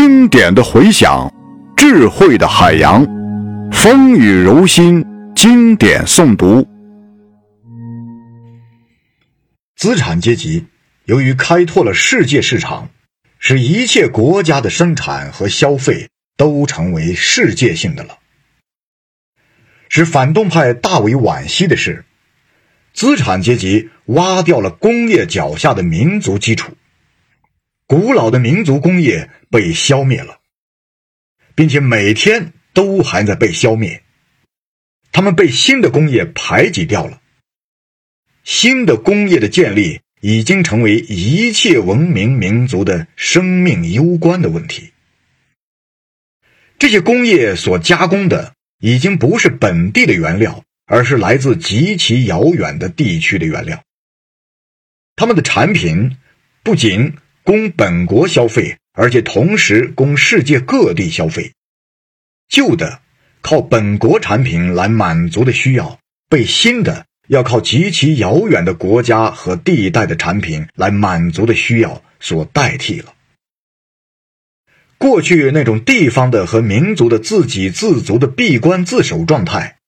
经典的回响，智慧的海洋，风雨柔心，经典诵读。资产阶级由于开拓了世界市场，使一切国家的生产和消费都成为世界性的了。使反动派大为惋惜的是，资产阶级挖掉了工业脚下的民族基础。古老的民族工业被消灭了，并且每天都还在被消灭。他们被新的工业排挤掉了。新的工业的建立已经成为一切文明民族的生命攸关的问题。这些工业所加工的已经不是本地的原料，而是来自极其遥远的地区的原料。他们的产品不仅供本国消费，而且同时供世界各地消费。旧的靠本国产品来满足的需要，被新的要靠极其遥远的国家和地带的产品来满足的需要所代替了。过去那种地方的和民族的自给自足的闭关自守状态，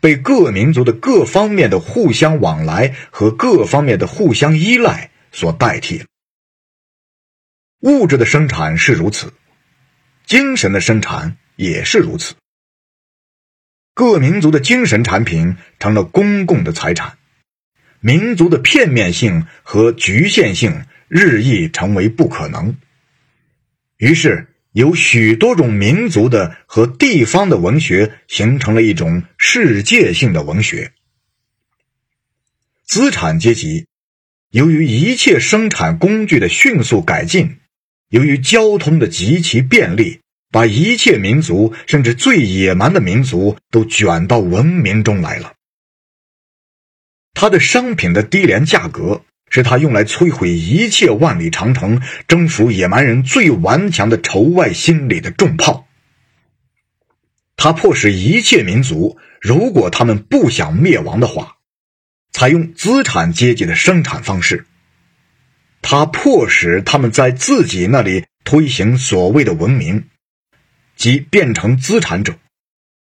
被各民族的各方面的互相往来和各方面的互相依赖所代替了。物质的生产是如此，精神的生产也是如此。各民族的精神产品成了公共的财产，民族的片面性和局限性日益成为不可能。于是，有许多种民族的和地方的文学形成了一种世界性的文学。资产阶级由于一切生产工具的迅速改进。由于交通的极其便利，把一切民族，甚至最野蛮的民族，都卷到文明中来了。他的商品的低廉价格，是他用来摧毁一切万里长城、征服野蛮人最顽强的仇外心理的重炮。他迫使一切民族，如果他们不想灭亡的话，采用资产阶级的生产方式。他迫使他们在自己那里推行所谓的文明，即变成资产者。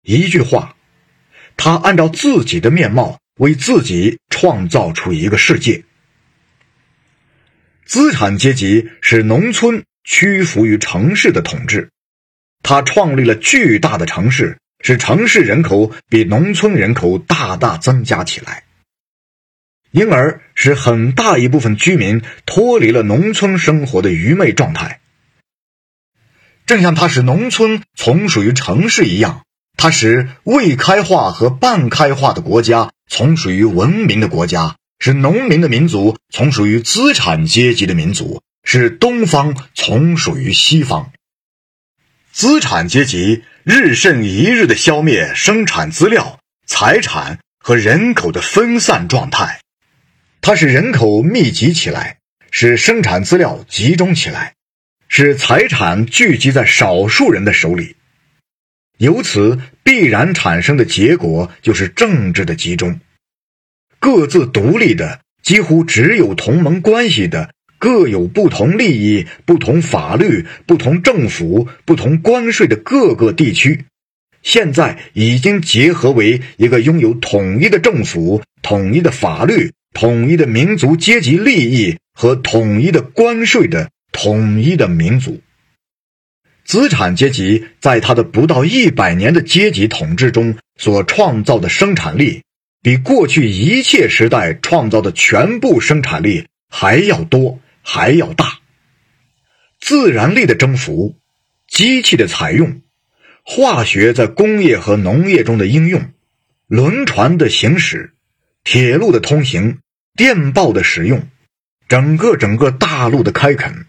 一句话，他按照自己的面貌为自己创造出一个世界。资产阶级使农村屈服于城市的统治，他创立了巨大的城市，使城市人口比农村人口大大增加起来。因而使很大一部分居民脱离了农村生活的愚昧状态，正像它使农村从属于城市一样，它使未开化和半开化的国家从属于文明的国家，使农民的民族从属于资产阶级的民族，使东方从属于西方。资产阶级日甚一日的消灭生产资料、财产和人口的分散状态。它使人口密集起来，使生产资料集中起来，使财产聚集在少数人的手里。由此必然产生的结果就是政治的集中。各自独立的、几乎只有同盟关系的、各有不同利益、不同法律、不同政府、不同关税的各个地区，现在已经结合为一个拥有统一的政府、统一的法律。统一的民族阶级利益和统一的关税的统一的民族，资产阶级在他的不到一百年的阶级统治中所创造的生产力，比过去一切时代创造的全部生产力还要多，还要大。自然力的征服，机器的采用，化学在工业和农业中的应用，轮船的行驶。铁路的通行，电报的使用，整个整个大陆的开垦，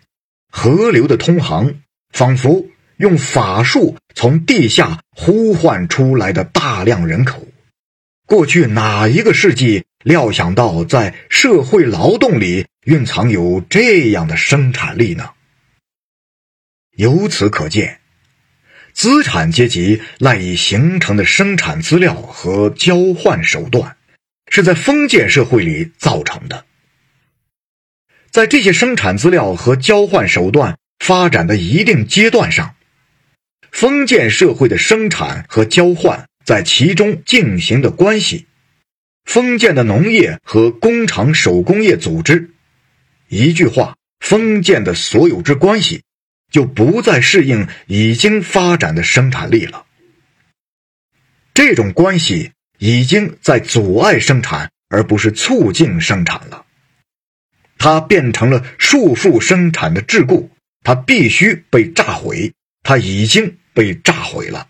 河流的通航，仿佛用法术从地下呼唤出来的大量人口。过去哪一个世纪料想到在社会劳动里蕴藏有这样的生产力呢？由此可见，资产阶级赖以形成的生产资料和交换手段。是在封建社会里造成的。在这些生产资料和交换手段发展的一定阶段上，封建社会的生产和交换在其中进行的关系，封建的农业和工厂手工业组织，一句话，封建的所有制关系就不再适应已经发展的生产力了。这种关系已经在阻碍生产，而不是促进生产了。它变成了束缚生产的桎梏，它必须被炸毁，它已经被炸毁了。